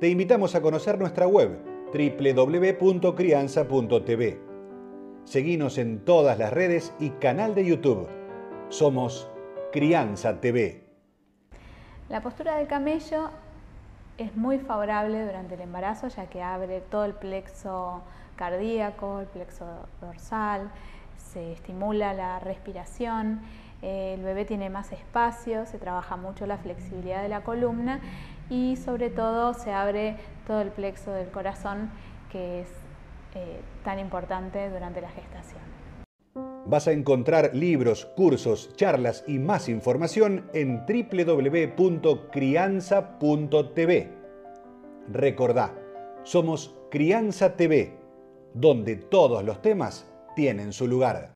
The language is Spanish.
Te invitamos a conocer nuestra web www.crianza.tv. Seguinos en todas las redes y canal de YouTube. Somos Crianza TV. La postura del camello es muy favorable durante el embarazo ya que abre todo el plexo cardíaco, el plexo dorsal, se estimula la respiración, el bebé tiene más espacio, se trabaja mucho la flexibilidad de la columna y sobre todo se abre todo el plexo del corazón que es eh, tan importante durante la gestación. Vas a encontrar libros, cursos, charlas y más información en www.crianza.tv. Recordá, somos Crianza TV, donde todos los temas tienen su lugar.